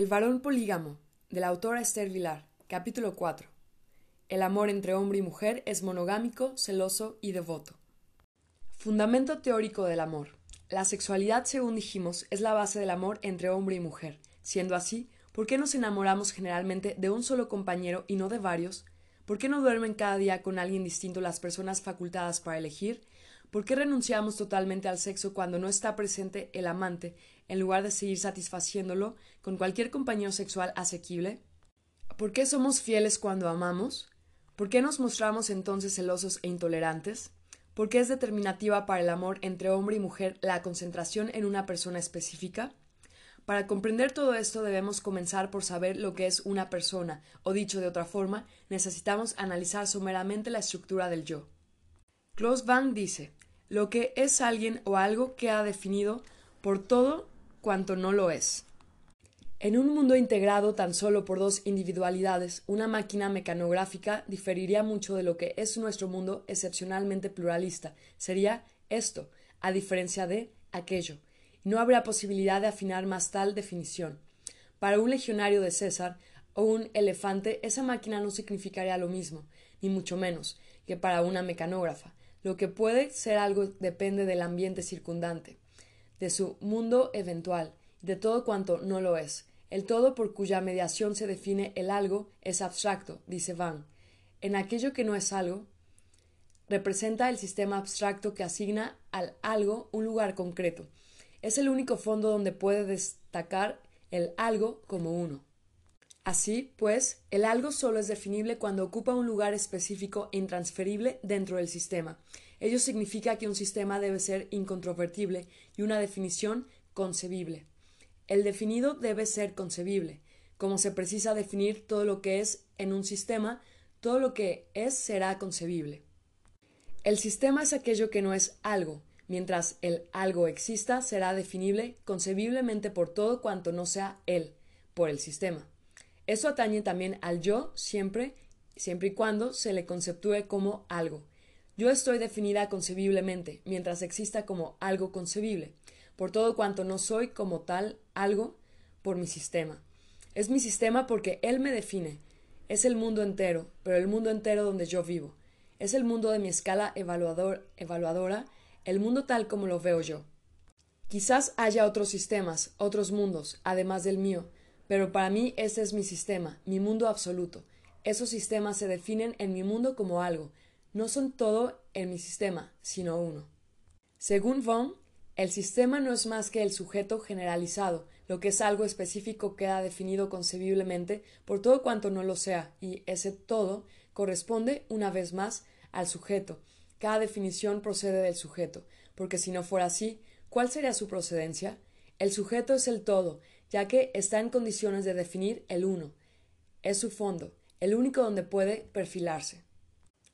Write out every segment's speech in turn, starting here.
El varón polígamo, de la autora Esther Vilar, capítulo 4. El amor entre hombre y mujer es monogámico, celoso y devoto. Fundamento teórico del amor. La sexualidad, según dijimos, es la base del amor entre hombre y mujer. Siendo así, ¿por qué nos enamoramos generalmente de un solo compañero y no de varios? ¿Por qué no duermen cada día con alguien distinto las personas facultadas para elegir? ¿Por qué renunciamos totalmente al sexo cuando no está presente el amante, en lugar de seguir satisfaciéndolo con cualquier compañero sexual asequible? ¿Por qué somos fieles cuando amamos? ¿Por qué nos mostramos entonces celosos e intolerantes? ¿Por qué es determinativa para el amor entre hombre y mujer la concentración en una persona específica? Para comprender todo esto debemos comenzar por saber lo que es una persona, o dicho de otra forma, necesitamos analizar someramente la estructura del yo. Klaus Van dice, lo que es alguien o algo queda definido por todo cuanto no lo es. En un mundo integrado tan solo por dos individualidades, una máquina mecanográfica diferiría mucho de lo que es nuestro mundo excepcionalmente pluralista. Sería esto, a diferencia de aquello. No habría posibilidad de afinar más tal definición. Para un legionario de César o un elefante, esa máquina no significaría lo mismo, ni mucho menos, que para una mecanógrafa. Lo que puede ser algo depende del ambiente circundante, de su mundo eventual, de todo cuanto no lo es. El todo por cuya mediación se define el algo es abstracto, dice Van. En aquello que no es algo, representa el sistema abstracto que asigna al algo un lugar concreto. Es el único fondo donde puede destacar el algo como uno. Así, pues, el algo solo es definible cuando ocupa un lugar específico e intransferible dentro del sistema. Ello significa que un sistema debe ser incontrovertible y una definición concebible. El definido debe ser concebible. Como se precisa definir todo lo que es en un sistema, todo lo que es será concebible. El sistema es aquello que no es algo. Mientras el algo exista, será definible concebiblemente por todo cuanto no sea él, por el sistema. Eso atañe también al yo siempre, siempre y cuando se le conceptúe como algo. Yo estoy definida concebiblemente, mientras exista como algo concebible, por todo cuanto no soy como tal algo por mi sistema. Es mi sistema porque él me define. Es el mundo entero, pero el mundo entero donde yo vivo. Es el mundo de mi escala evaluador, evaluadora, el mundo tal como lo veo yo. Quizás haya otros sistemas, otros mundos, además del mío, pero para mí ese es mi sistema, mi mundo absoluto. Esos sistemas se definen en mi mundo como algo. No son todo en mi sistema, sino uno. Según Von, el sistema no es más que el sujeto generalizado, lo que es algo específico queda definido concebiblemente por todo cuanto no lo sea, y ese todo corresponde, una vez más, al sujeto. Cada definición procede del sujeto, porque si no fuera así, ¿cuál sería su procedencia? El sujeto es el todo, ya que está en condiciones de definir el uno. Es su fondo, el único donde puede perfilarse.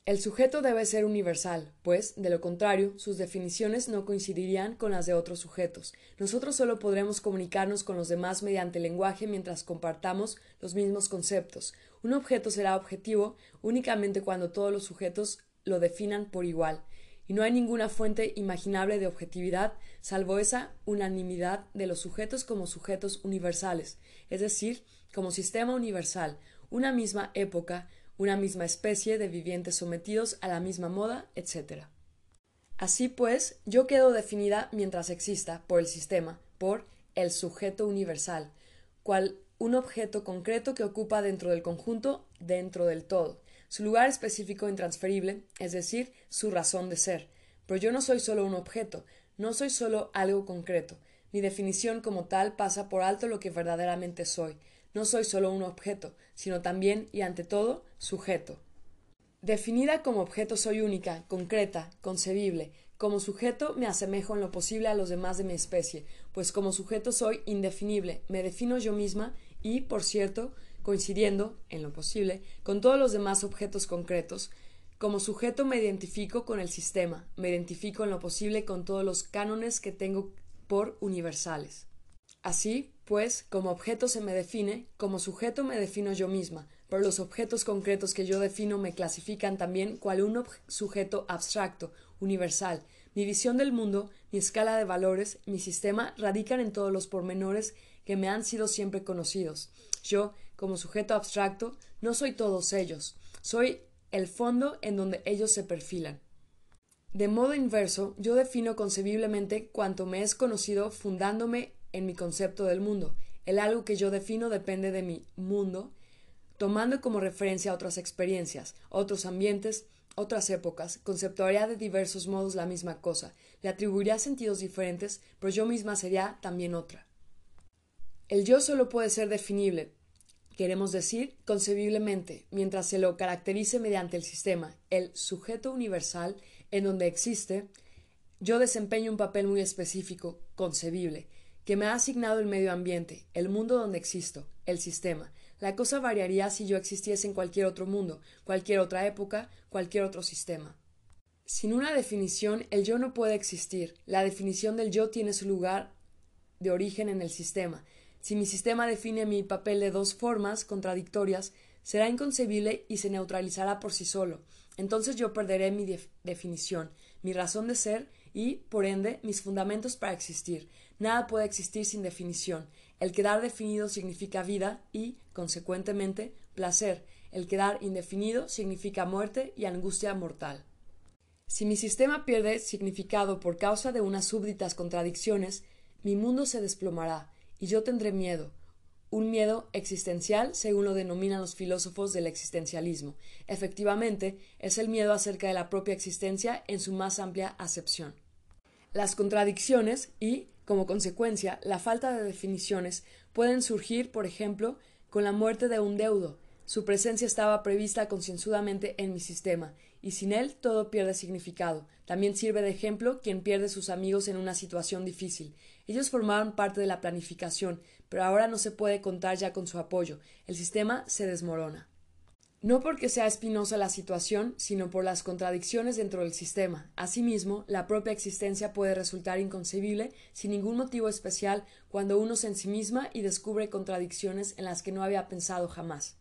El sujeto debe ser universal, pues, de lo contrario, sus definiciones no coincidirían con las de otros sujetos. Nosotros solo podremos comunicarnos con los demás mediante lenguaje mientras compartamos los mismos conceptos. Un objeto será objetivo únicamente cuando todos los sujetos lo definan por igual y no hay ninguna fuente imaginable de objetividad salvo esa unanimidad de los sujetos como sujetos universales, es decir, como sistema universal, una misma época, una misma especie de vivientes sometidos a la misma moda, etc. Así pues, yo quedo definida mientras exista, por el sistema, por el sujeto universal, cual un objeto concreto que ocupa dentro del conjunto, dentro del todo, su lugar específico intransferible, es decir, su razón de ser. Pero yo no soy solo un objeto, no soy solo algo concreto. Mi definición como tal pasa por alto lo que verdaderamente soy. No soy solo un objeto, sino también y ante todo sujeto. Definida como objeto soy única, concreta, concebible. Como sujeto me asemejo en lo posible a los demás de mi especie, pues como sujeto soy indefinible, me defino yo misma y, por cierto, coincidiendo, en lo posible, con todos los demás objetos concretos. Como sujeto me identifico con el sistema, me identifico en lo posible con todos los cánones que tengo por universales. Así, pues, como objeto se me define, como sujeto me defino yo misma, pero los objetos concretos que yo defino me clasifican también cual un sujeto abstracto, universal. Mi visión del mundo, mi escala de valores, mi sistema radican en todos los pormenores que me han sido siempre conocidos. Yo, como sujeto abstracto, no soy todos ellos, soy el fondo en donde ellos se perfilan. De modo inverso, yo defino concebiblemente cuanto me es conocido fundándome en mi concepto del mundo. El algo que yo defino depende de mi mundo, tomando como referencia otras experiencias, otros ambientes, otras épocas, conceptuaría de diversos modos la misma cosa, le atribuiría sentidos diferentes, pero yo misma sería también otra. El yo solo puede ser definible, queremos decir, concebiblemente, mientras se lo caracterice mediante el sistema, el sujeto universal, en donde existe, yo desempeño un papel muy específico, concebible, que me ha asignado el medio ambiente, el mundo donde existo, el sistema. La cosa variaría si yo existiese en cualquier otro mundo, cualquier otra época, cualquier otro sistema. Sin una definición, el yo no puede existir. La definición del yo tiene su lugar de origen en el sistema. Si mi sistema define mi papel de dos formas contradictorias, será inconcebible y se neutralizará por sí solo. Entonces yo perderé mi definición, mi razón de ser y, por ende, mis fundamentos para existir. Nada puede existir sin definición. El quedar definido significa vida y, consecuentemente, placer. El quedar indefinido significa muerte y angustia mortal. Si mi sistema pierde significado por causa de unas súbditas contradicciones, mi mundo se desplomará, y yo tendré miedo, un miedo existencial, según lo denominan los filósofos del existencialismo. Efectivamente, es el miedo acerca de la propia existencia en su más amplia acepción. Las contradicciones y, como consecuencia, la falta de definiciones pueden surgir, por ejemplo, con la muerte de un deudo. Su presencia estaba prevista concienzudamente en mi sistema, y sin él todo pierde significado. También sirve de ejemplo quien pierde sus amigos en una situación difícil. Ellos formaban parte de la planificación, pero ahora no se puede contar ya con su apoyo. El sistema se desmorona. No porque sea espinosa la situación, sino por las contradicciones dentro del sistema. Asimismo, la propia existencia puede resultar inconcebible sin ningún motivo especial cuando uno se ensimisma y descubre contradicciones en las que no había pensado jamás.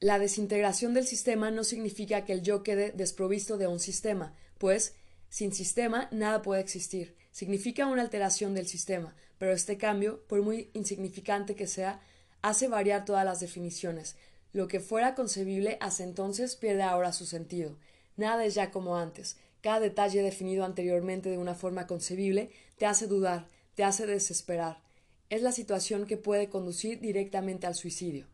La desintegración del sistema no significa que el yo quede desprovisto de un sistema, pues sin sistema nada puede existir. Significa una alteración del sistema, pero este cambio, por muy insignificante que sea, hace variar todas las definiciones. Lo que fuera concebible hasta entonces pierde ahora su sentido. Nada es ya como antes. Cada detalle definido anteriormente de una forma concebible te hace dudar, te hace desesperar. Es la situación que puede conducir directamente al suicidio.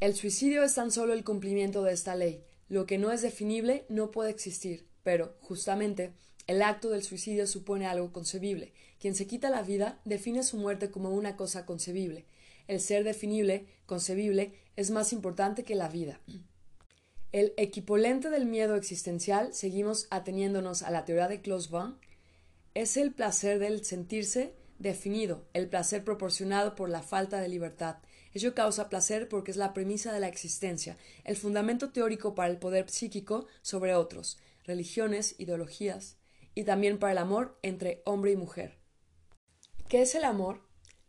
El suicidio es tan solo el cumplimiento de esta ley. Lo que no es definible no puede existir, pero, justamente, el acto del suicidio supone algo concebible. Quien se quita la vida define su muerte como una cosa concebible. El ser definible, concebible, es más importante que la vida. El equipolente del miedo existencial, seguimos ateniéndonos a la teoría de Clausewitz, es el placer del sentirse definido, el placer proporcionado por la falta de libertad. Ello causa placer porque es la premisa de la existencia, el fundamento teórico para el poder psíquico sobre otros, religiones, ideologías, y también para el amor entre hombre y mujer. ¿Qué es el amor?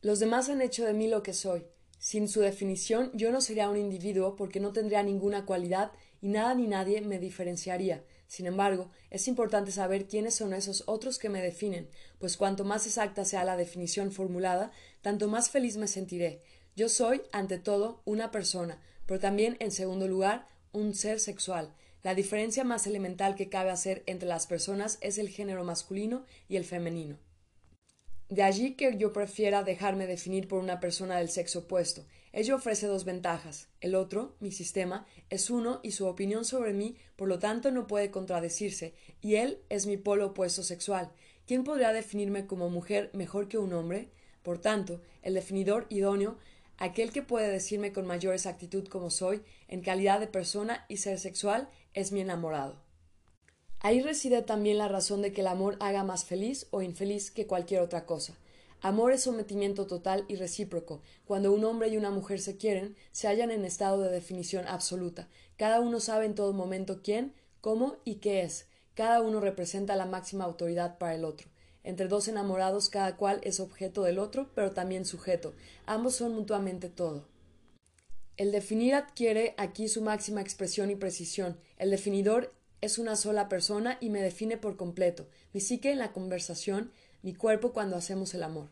Los demás han hecho de mí lo que soy. Sin su definición yo no sería un individuo porque no tendría ninguna cualidad y nada ni nadie me diferenciaría. Sin embargo, es importante saber quiénes son esos otros que me definen, pues cuanto más exacta sea la definición formulada, tanto más feliz me sentiré. Yo soy, ante todo, una persona, pero también, en segundo lugar, un ser sexual, la diferencia más elemental que cabe hacer entre las personas es el género masculino y el femenino. De allí que yo prefiera dejarme definir por una persona del sexo opuesto. Ello ofrece dos ventajas. El otro, mi sistema, es uno y su opinión sobre mí, por lo tanto, no puede contradecirse, y él es mi polo opuesto sexual. ¿Quién podrá definirme como mujer mejor que un hombre? Por tanto, el definidor idóneo aquel que puede decirme con mayor exactitud cómo soy, en calidad de persona y ser sexual, es mi enamorado. Ahí reside también la razón de que el amor haga más feliz o infeliz que cualquier otra cosa. Amor es sometimiento total y recíproco. Cuando un hombre y una mujer se quieren, se hallan en estado de definición absoluta. Cada uno sabe en todo momento quién, cómo y qué es. Cada uno representa la máxima autoridad para el otro. Entre dos enamorados cada cual es objeto del otro, pero también sujeto. Ambos son mutuamente todo. El definir adquiere aquí su máxima expresión y precisión. El definidor es una sola persona y me define por completo, mi psique en la conversación, mi cuerpo cuando hacemos el amor.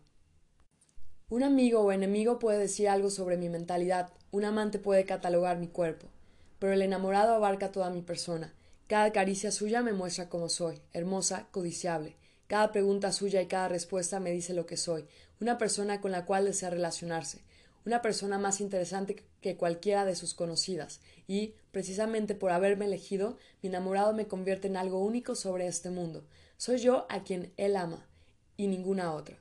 Un amigo o enemigo puede decir algo sobre mi mentalidad, un amante puede catalogar mi cuerpo, pero el enamorado abarca toda mi persona. Cada caricia suya me muestra cómo soy, hermosa, codiciable. Cada pregunta suya y cada respuesta me dice lo que soy, una persona con la cual desea relacionarse, una persona más interesante que cualquiera de sus conocidas, y, precisamente por haberme elegido, mi enamorado me convierte en algo único sobre este mundo. Soy yo a quien él ama, y ninguna otra.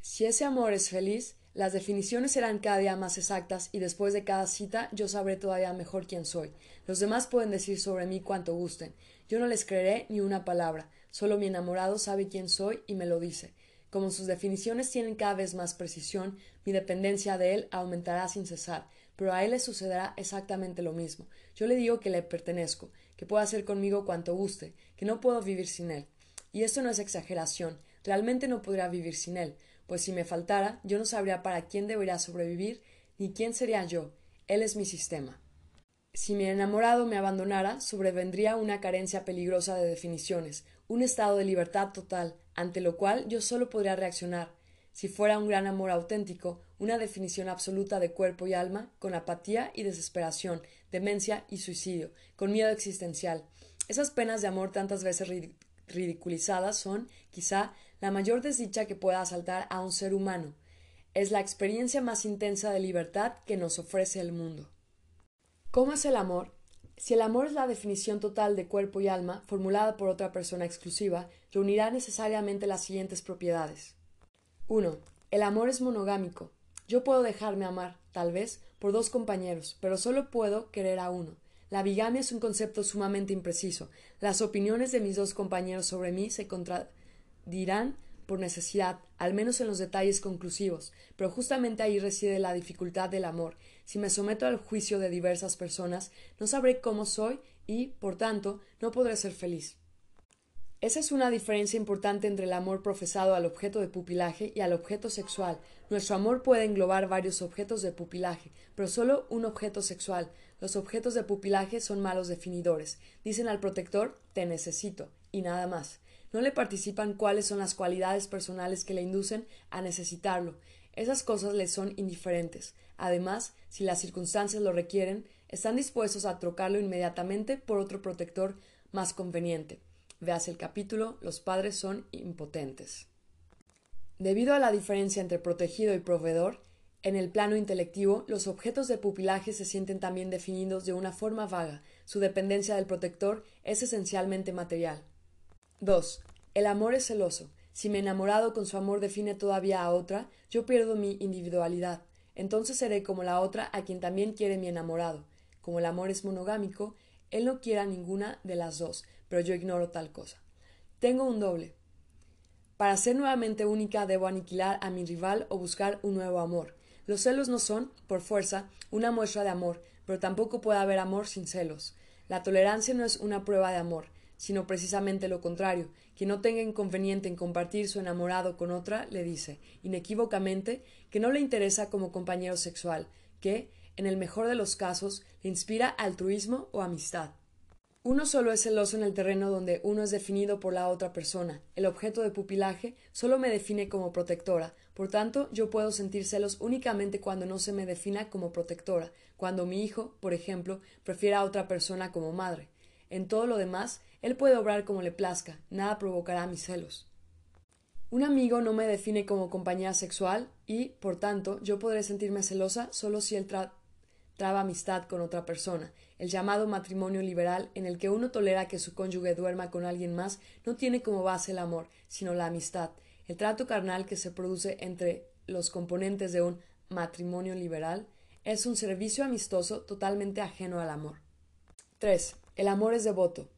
Si ese amor es feliz, las definiciones serán cada día más exactas y después de cada cita yo sabré todavía mejor quién soy. Los demás pueden decir sobre mí cuanto gusten. Yo no les creeré ni una palabra. Solo mi enamorado sabe quién soy y me lo dice. Como sus definiciones tienen cada vez más precisión, mi dependencia de él aumentará sin cesar, pero a él le sucederá exactamente lo mismo. Yo le digo que le pertenezco, que puede hacer conmigo cuanto guste, que no puedo vivir sin él. Y esto no es exageración. Realmente no podría vivir sin él pues si me faltara, yo no sabría para quién debería sobrevivir, ni quién sería yo. Él es mi sistema. Si mi enamorado me abandonara, sobrevendría una carencia peligrosa de definiciones, un estado de libertad total, ante lo cual yo solo podría reaccionar. Si fuera un gran amor auténtico, una definición absoluta de cuerpo y alma, con apatía y desesperación, demencia y suicidio, con miedo existencial. Esas penas de amor tantas veces ridiculizadas son, quizá, la mayor desdicha que pueda asaltar a un ser humano. Es la experiencia más intensa de libertad que nos ofrece el mundo. ¿Cómo es el amor? Si el amor es la definición total de cuerpo y alma, formulada por otra persona exclusiva, reunirá necesariamente las siguientes propiedades. 1. El amor es monogámico. Yo puedo dejarme amar, tal vez, por dos compañeros, pero solo puedo querer a uno. La bigamia es un concepto sumamente impreciso. Las opiniones de mis dos compañeros sobre mí se contradirán por necesidad, al menos en los detalles conclusivos, pero justamente ahí reside la dificultad del amor. Si me someto al juicio de diversas personas, no sabré cómo soy y, por tanto, no podré ser feliz. Esa es una diferencia importante entre el amor profesado al objeto de pupilaje y al objeto sexual. Nuestro amor puede englobar varios objetos de pupilaje, pero solo un objeto sexual. Los objetos de pupilaje son malos definidores. Dicen al protector te necesito y nada más. No le participan cuáles son las cualidades personales que le inducen a necesitarlo. Esas cosas le son indiferentes. Además, si las circunstancias lo requieren, están dispuestos a trocarlo inmediatamente por otro protector más conveniente. Veas el capítulo Los padres son impotentes. Debido a la diferencia entre protegido y proveedor, en el plano intelectivo, los objetos de pupilaje se sienten también definidos de una forma vaga. Su dependencia del protector es esencialmente material. 2. El amor es celoso. Si mi enamorado con su amor define todavía a otra, yo pierdo mi individualidad. Entonces seré como la otra a quien también quiere mi enamorado. Como el amor es monogámico, él no quiere a ninguna de las dos, pero yo ignoro tal cosa. Tengo un doble. Para ser nuevamente única debo aniquilar a mi rival o buscar un nuevo amor. Los celos no son, por fuerza, una muestra de amor, pero tampoco puede haber amor sin celos. La tolerancia no es una prueba de amor, sino precisamente lo contrario. Quien no tenga inconveniente en compartir su enamorado con otra, le dice, inequívocamente, que no le interesa como compañero sexual, que, en el mejor de los casos, le inspira altruismo o amistad. Uno solo es celoso en el terreno donde uno es definido por la otra persona. El objeto de pupilaje solo me define como protectora. Por tanto, yo puedo sentir celos únicamente cuando no se me defina como protectora, cuando mi hijo, por ejemplo, prefiera a otra persona como madre. En todo lo demás, él puede obrar como le plazca, nada provocará mis celos. Un amigo no me define como compañía sexual y, por tanto, yo podré sentirme celosa solo si él traba amistad con otra persona. El llamado matrimonio liberal, en el que uno tolera que su cónyuge duerma con alguien más, no tiene como base el amor, sino la amistad. El trato carnal que se produce entre los componentes de un matrimonio liberal es un servicio amistoso totalmente ajeno al amor. 3. El amor es devoto.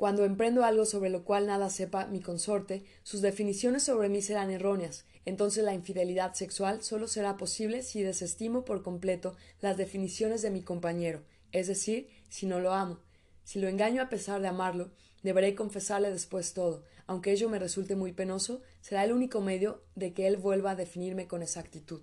Cuando emprendo algo sobre lo cual nada sepa mi consorte, sus definiciones sobre mí serán erróneas, entonces la infidelidad sexual solo será posible si desestimo por completo las definiciones de mi compañero, es decir, si no lo amo. Si lo engaño a pesar de amarlo, deberé confesarle después todo, aunque ello me resulte muy penoso, será el único medio de que él vuelva a definirme con exactitud.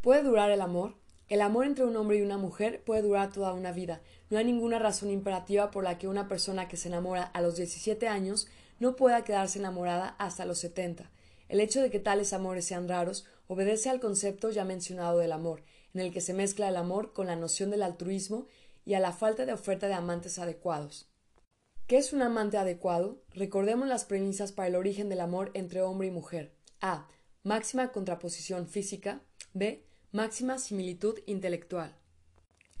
¿Puede durar el amor? El amor entre un hombre y una mujer puede durar toda una vida. No hay ninguna razón imperativa por la que una persona que se enamora a los 17 años no pueda quedarse enamorada hasta los 70. El hecho de que tales amores sean raros obedece al concepto ya mencionado del amor, en el que se mezcla el amor con la noción del altruismo y a la falta de oferta de amantes adecuados. ¿Qué es un amante adecuado? Recordemos las premisas para el origen del amor entre hombre y mujer. A. Máxima contraposición física. B. Máxima similitud intelectual.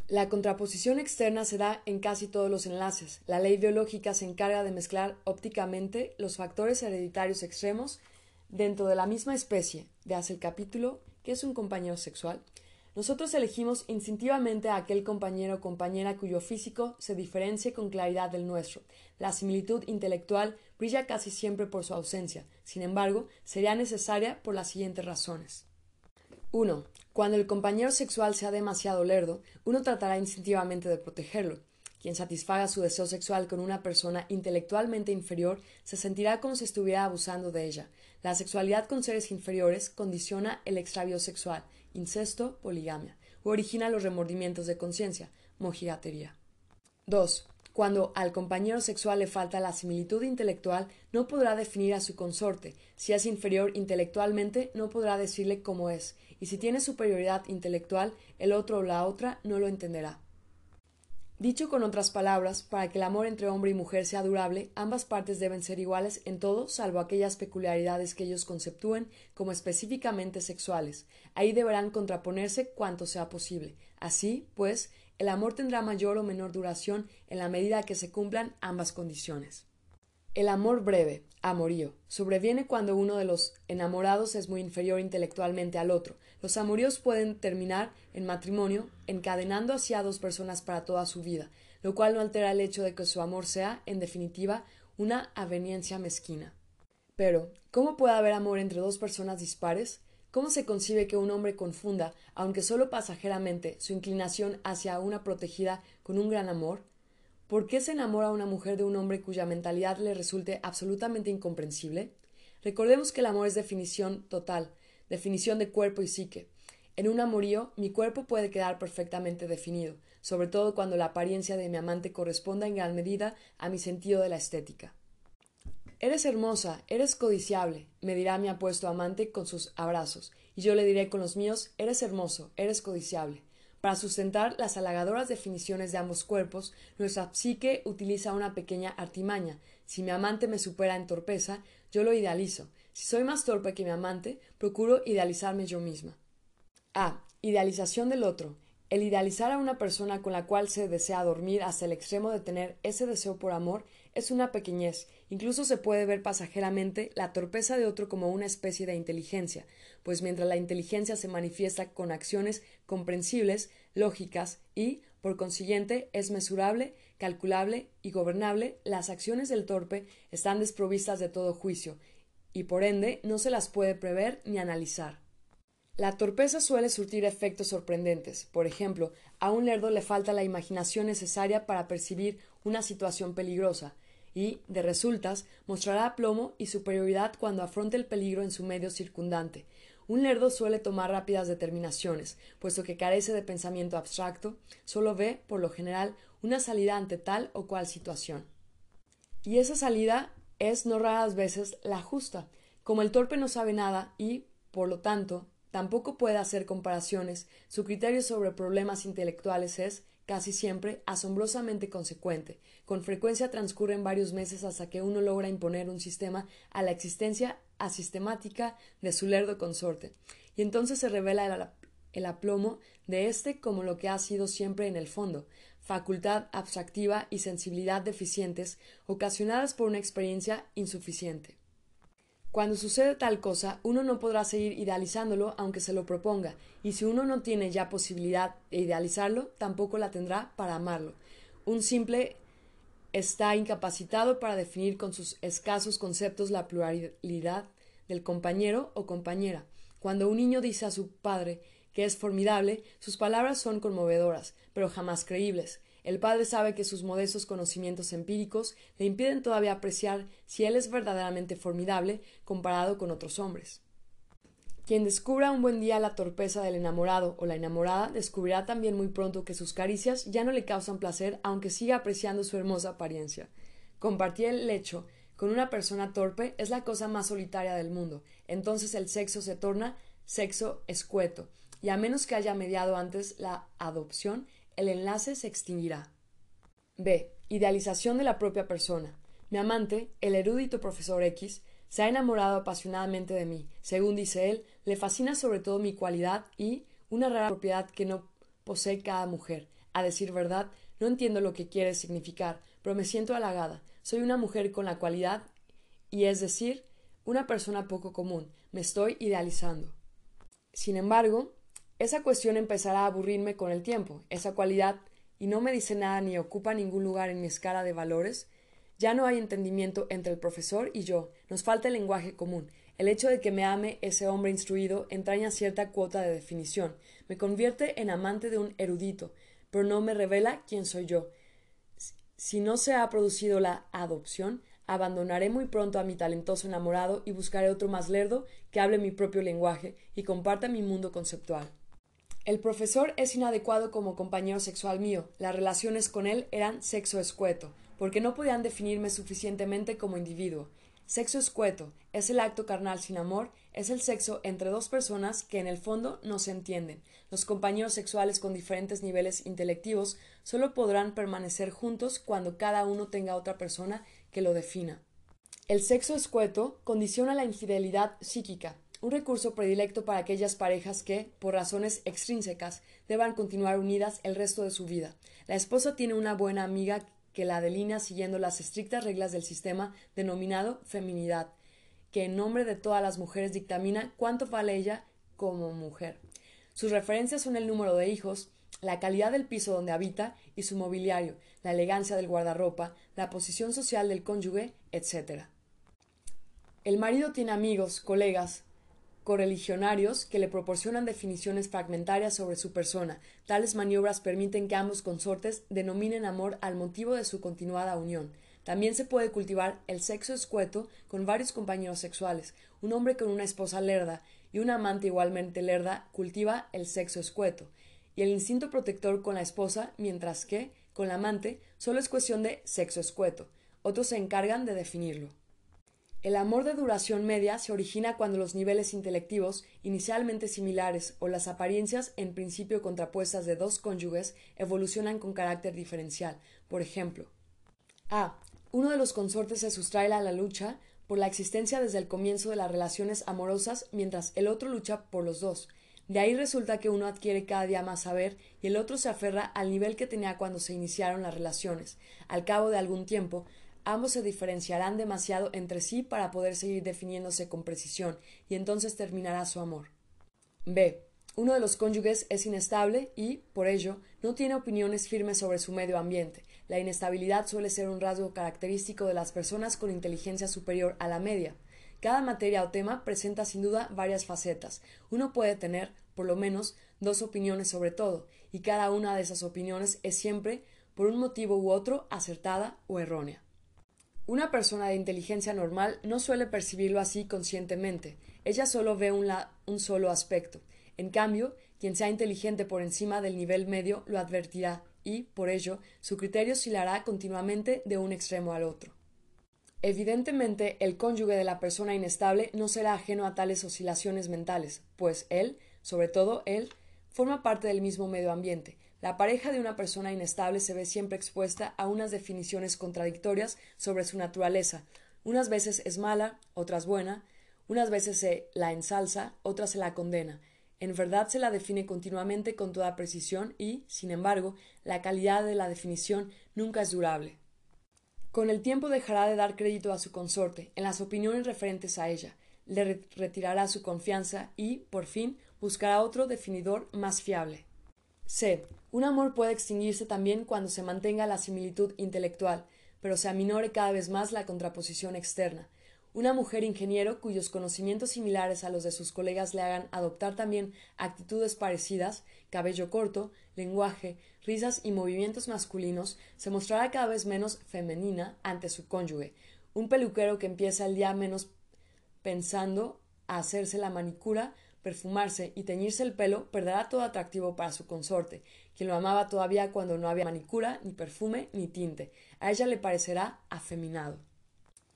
La contraposición externa se da en casi todos los enlaces. La ley biológica se encarga de mezclar ópticamente los factores hereditarios extremos dentro de la misma especie. Veas el capítulo ¿Qué es un compañero sexual? Nosotros elegimos instintivamente a aquel compañero o compañera cuyo físico se diferencie con claridad del nuestro. La similitud intelectual brilla casi siempre por su ausencia. Sin embargo, sería necesaria por las siguientes razones. 1. Cuando el compañero sexual sea demasiado lerdo, uno tratará instintivamente de protegerlo. Quien satisfaga su deseo sexual con una persona intelectualmente inferior se sentirá como si estuviera abusando de ella. La sexualidad con seres inferiores condiciona el extravío sexual, incesto, poligamia, o origina los remordimientos de conciencia, mojigatería. 2. Cuando al compañero sexual le falta la similitud intelectual, no podrá definir a su consorte. Si es inferior intelectualmente, no podrá decirle cómo es, y si tiene superioridad intelectual, el otro o la otra no lo entenderá. Dicho con otras palabras, para que el amor entre hombre y mujer sea durable, ambas partes deben ser iguales en todo, salvo aquellas peculiaridades que ellos conceptúen como específicamente sexuales. Ahí deberán contraponerse cuanto sea posible. Así, pues, el amor tendrá mayor o menor duración en la medida que se cumplan ambas condiciones. El amor breve, amorío, sobreviene cuando uno de los enamorados es muy inferior intelectualmente al otro. Los amoríos pueden terminar en matrimonio, encadenando así a dos personas para toda su vida, lo cual no altera el hecho de que su amor sea, en definitiva, una aveniencia mezquina. Pero, ¿cómo puede haber amor entre dos personas dispares? ¿Cómo se concibe que un hombre confunda, aunque solo pasajeramente, su inclinación hacia una protegida con un gran amor? ¿Por qué se enamora una mujer de un hombre cuya mentalidad le resulte absolutamente incomprensible? Recordemos que el amor es definición total, definición de cuerpo y psique. En un amorío, mi cuerpo puede quedar perfectamente definido, sobre todo cuando la apariencia de mi amante corresponda en gran medida a mi sentido de la estética. Eres hermosa, eres codiciable, me dirá mi apuesto amante con sus abrazos, y yo le diré con los míos, eres hermoso, eres codiciable. Para sustentar las halagadoras definiciones de ambos cuerpos, nuestra psique utiliza una pequeña artimaña. Si mi amante me supera en torpeza, yo lo idealizo. Si soy más torpe que mi amante, procuro idealizarme yo misma. A. Idealización del otro. El idealizar a una persona con la cual se desea dormir hasta el extremo de tener ese deseo por amor es una pequeñez, incluso se puede ver pasajeramente la torpeza de otro como una especie de inteligencia, pues mientras la inteligencia se manifiesta con acciones comprensibles, lógicas y, por consiguiente, es mesurable, calculable y gobernable, las acciones del torpe están desprovistas de todo juicio, y por ende no se las puede prever ni analizar. La torpeza suele surtir efectos sorprendentes. Por ejemplo, a un lerdo le falta la imaginación necesaria para percibir una situación peligrosa, y, de resultas, mostrará aplomo y superioridad cuando afronte el peligro en su medio circundante. Un lerdo suele tomar rápidas determinaciones, puesto que carece de pensamiento abstracto, solo ve, por lo general, una salida ante tal o cual situación. Y esa salida es no raras veces la justa. Como el torpe no sabe nada y, por lo tanto, tampoco puede hacer comparaciones, su criterio sobre problemas intelectuales es, casi siempre asombrosamente consecuente. Con frecuencia transcurren varios meses hasta que uno logra imponer un sistema a la existencia asistemática de su lerdo consorte, y entonces se revela el, aplomo de éste como lo que ha sido siempre en el fondo, facultad abstractiva y sensibilidad deficientes ocasionadas por una experiencia insuficiente. Cuando sucede tal cosa, uno no podrá seguir idealizándolo aunque se lo proponga, y si uno no tiene ya posibilidad de idealizarlo, tampoco la tendrá para amarlo. Un simple está incapacitado para definir con sus escasos conceptos la pluralidad del compañero o compañera. Cuando un niño dice a su padre que es formidable, sus palabras son conmovedoras, pero jamás creíbles. El padre sabe que sus modestos conocimientos empíricos le impiden todavía apreciar si él es verdaderamente formidable comparado con otros hombres. Quien descubra un buen día la torpeza del enamorado o la enamorada descubrirá también muy pronto que sus caricias ya no le causan placer aunque siga apreciando su hermosa apariencia. Compartir el lecho con una persona torpe es la cosa más solitaria del mundo. Entonces el sexo se torna sexo escueto, y a menos que haya mediado antes la adopción, el enlace se extinguirá. B. Idealización de la propia persona. Mi amante, el erudito profesor X, se ha enamorado apasionadamente de mí. Según dice él, le fascina sobre todo mi cualidad y una rara propiedad que no posee cada mujer. A decir verdad, no entiendo lo que quiere significar, pero me siento halagada. Soy una mujer con la cualidad y es decir, una persona poco común. Me estoy idealizando. Sin embargo, esa cuestión empezará a aburrirme con el tiempo. Esa cualidad y no me dice nada ni ocupa ningún lugar en mi escala de valores, ya no hay entendimiento entre el profesor y yo, nos falta el lenguaje común. El hecho de que me ame ese hombre instruido entraña cierta cuota de definición, me convierte en amante de un erudito, pero no me revela quién soy yo. Si no se ha producido la adopción, abandonaré muy pronto a mi talentoso enamorado y buscaré otro más lerdo que hable mi propio lenguaje y comparta mi mundo conceptual. El profesor es inadecuado como compañero sexual mío. Las relaciones con él eran sexo escueto, porque no podían definirme suficientemente como individuo. Sexo escueto es el acto carnal sin amor, es el sexo entre dos personas que en el fondo no se entienden. Los compañeros sexuales con diferentes niveles intelectivos solo podrán permanecer juntos cuando cada uno tenga otra persona que lo defina. El sexo escueto condiciona la infidelidad psíquica, un recurso predilecto para aquellas parejas que, por razones extrínsecas, deban continuar unidas el resto de su vida. La esposa tiene una buena amiga que la delinea siguiendo las estrictas reglas del sistema denominado feminidad, que en nombre de todas las mujeres dictamina cuánto vale ella como mujer. Sus referencias son el número de hijos, la calidad del piso donde habita y su mobiliario, la elegancia del guardarropa, la posición social del cónyuge, etc. El marido tiene amigos, colegas, correligionarios que le proporcionan definiciones fragmentarias sobre su persona. Tales maniobras permiten que ambos consortes denominen amor al motivo de su continuada unión. También se puede cultivar el sexo escueto con varios compañeros sexuales. Un hombre con una esposa lerda y una amante igualmente lerda cultiva el sexo escueto, y el instinto protector con la esposa, mientras que, con la amante, solo es cuestión de sexo escueto. Otros se encargan de definirlo. El amor de duración media se origina cuando los niveles intelectivos, inicialmente similares, o las apariencias en principio contrapuestas de dos cónyuges, evolucionan con carácter diferencial. Por ejemplo, A. Uno de los consortes se sustrae a la lucha por la existencia desde el comienzo de las relaciones amorosas, mientras el otro lucha por los dos. De ahí resulta que uno adquiere cada día más saber y el otro se aferra al nivel que tenía cuando se iniciaron las relaciones. Al cabo de algún tiempo, ambos se diferenciarán demasiado entre sí para poder seguir definiéndose con precisión, y entonces terminará su amor. B. Uno de los cónyuges es inestable y, por ello, no tiene opiniones firmes sobre su medio ambiente. La inestabilidad suele ser un rasgo característico de las personas con inteligencia superior a la media. Cada materia o tema presenta sin duda varias facetas. Uno puede tener, por lo menos, dos opiniones sobre todo, y cada una de esas opiniones es siempre, por un motivo u otro, acertada o errónea. Una persona de inteligencia normal no suele percibirlo así conscientemente. Ella solo ve un, solo aspecto. En cambio, quien sea inteligente por encima del nivel medio lo advertirá y, por ello, su criterio oscilará continuamente de un extremo al otro. Evidentemente, el cónyuge de la persona inestable no será ajeno a tales oscilaciones mentales, pues él, sobre todo él, forma parte del mismo medio ambiente, la pareja de una persona inestable se ve siempre expuesta a unas definiciones contradictorias sobre su naturaleza. Unas veces es mala, otras buena, unas veces se la ensalza, otras se la condena. En verdad se la define continuamente con toda precisión y, sin embargo, la calidad de la definición nunca es durable. Con el tiempo dejará de dar crédito a su consorte en las opiniones referentes a ella, le retirará su confianza y, por fin, buscará otro definidor más fiable. C. Un amor puede extinguirse también cuando se mantenga la similitud intelectual, pero se aminore cada vez más la contraposición externa. Una mujer ingeniero cuyos conocimientos similares a los de sus colegas le hagan adoptar también actitudes parecidas, cabello corto, lenguaje, risas y movimientos masculinos, se mostrará cada vez menos femenina ante su cónyuge. Un peluquero que empieza el día menos pensando a hacerse la manicura perfumarse y teñirse el pelo, perderá todo atractivo para su consorte, quien lo amaba todavía cuando no había manicura, ni perfume, ni tinte. A ella le parecerá afeminado.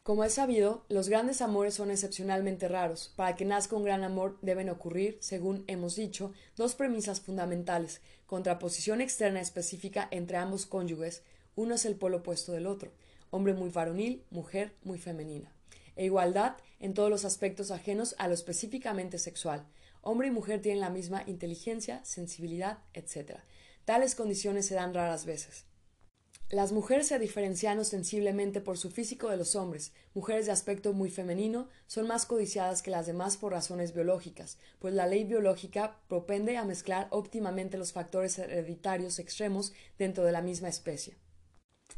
Como es sabido, los grandes amores son excepcionalmente raros. Para que nazca un gran amor deben ocurrir, según hemos dicho, dos premisas fundamentales, contraposición externa específica entre ambos cónyuges, uno es el polo opuesto del otro, hombre muy varonil, mujer muy femenina, e igualdad en todos los aspectos ajenos a lo específicamente sexual. Hombre y mujer tienen la misma inteligencia, sensibilidad, etc. Tales condiciones se dan raras veces. Las mujeres se diferencian ostensiblemente por su físico de los hombres. Mujeres de aspecto muy femenino son más codiciadas que las demás por razones biológicas, pues la ley biológica propende a mezclar óptimamente los factores hereditarios extremos dentro de la misma especie.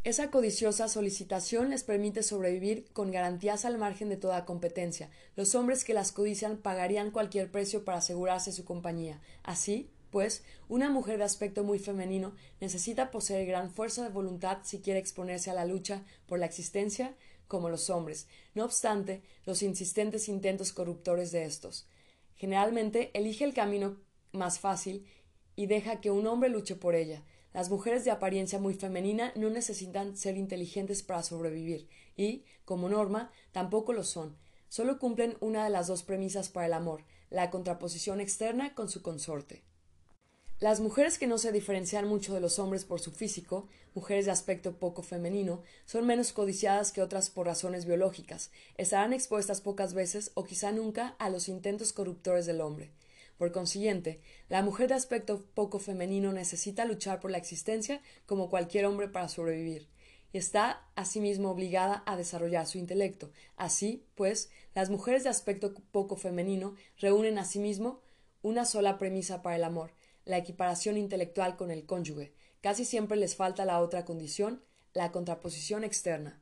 Esa codiciosa solicitación les permite sobrevivir con garantías al margen de toda competencia. Los hombres que las codician pagarían cualquier precio para asegurarse su compañía. Así, pues una mujer de aspecto muy femenino necesita poseer gran fuerza de voluntad si quiere exponerse a la lucha por la existencia como los hombres, no obstante los insistentes intentos corruptores de estos. Generalmente elige el camino más fácil y deja que un hombre luche por ella. Las mujeres de apariencia muy femenina no necesitan ser inteligentes para sobrevivir y, como norma, tampoco lo son. Solo cumplen una de las dos premisas para el amor, la contraposición externa con su consorte. Las mujeres que no se diferencian mucho de los hombres por su físico, mujeres de aspecto poco femenino, son menos codiciadas que otras por razones biológicas, estarán expuestas pocas veces o quizá nunca a los intentos corruptores del hombre. Por consiguiente, la mujer de aspecto poco femenino necesita luchar por la existencia como cualquier hombre para sobrevivir, y está asimismo obligada a desarrollar su intelecto. Así, pues, las mujeres de aspecto poco femenino reúnen asimismo una sola premisa para el amor, la equiparación intelectual con el cónyuge. Casi siempre les falta la otra condición, la contraposición externa.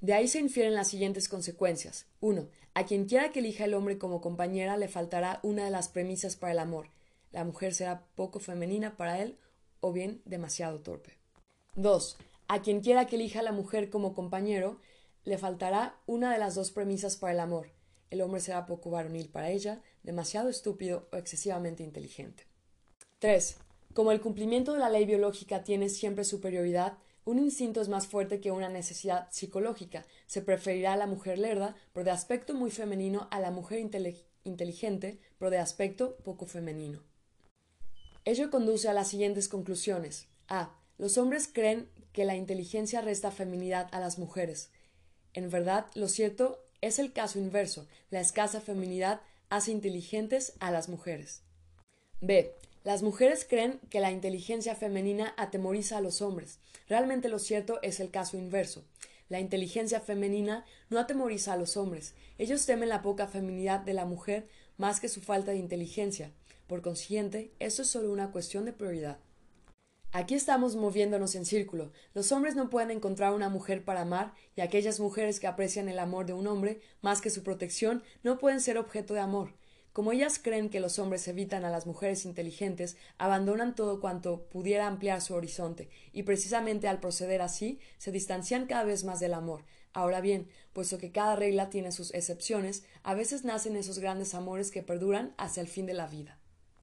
De ahí se infieren las siguientes consecuencias. 1. A quien quiera que elija el hombre como compañera le faltará una de las premisas para el amor. La mujer será poco femenina para él o bien demasiado torpe. 2. A quien quiera que elija la mujer como compañero le faltará una de las dos premisas para el amor. El hombre será poco varonil para ella, demasiado estúpido o excesivamente inteligente. 3. Como el cumplimiento de la ley biológica tiene siempre superioridad, un instinto es más fuerte que una necesidad psicológica. Se preferirá a la mujer lerda, pero de aspecto muy femenino, a la mujer inteligente, pero de aspecto poco femenino. Ello conduce a las siguientes conclusiones. A. Los hombres creen que la inteligencia resta feminidad a las mujeres. En verdad, lo cierto es el caso inverso. La escasa feminidad hace inteligentes a las mujeres. B. Las mujeres creen que la inteligencia femenina atemoriza a los hombres. Realmente lo cierto es el caso inverso. La inteligencia femenina no atemoriza a los hombres. Ellos temen la poca feminidad de la mujer más que su falta de inteligencia. Por consiguiente, esto es solo una cuestión de prioridad. Aquí estamos moviéndonos en círculo. Los hombres no pueden encontrar una mujer para amar y aquellas mujeres que aprecian el amor de un hombre más que su protección no pueden ser objeto de amor. Como ellas creen que los hombres evitan a las mujeres inteligentes, abandonan todo cuanto pudiera ampliar su horizonte, y precisamente al proceder así, se distancian cada vez más del amor. Ahora bien, puesto que cada regla tiene sus excepciones, a veces nacen esos grandes amores que perduran hasta el fin de la vida.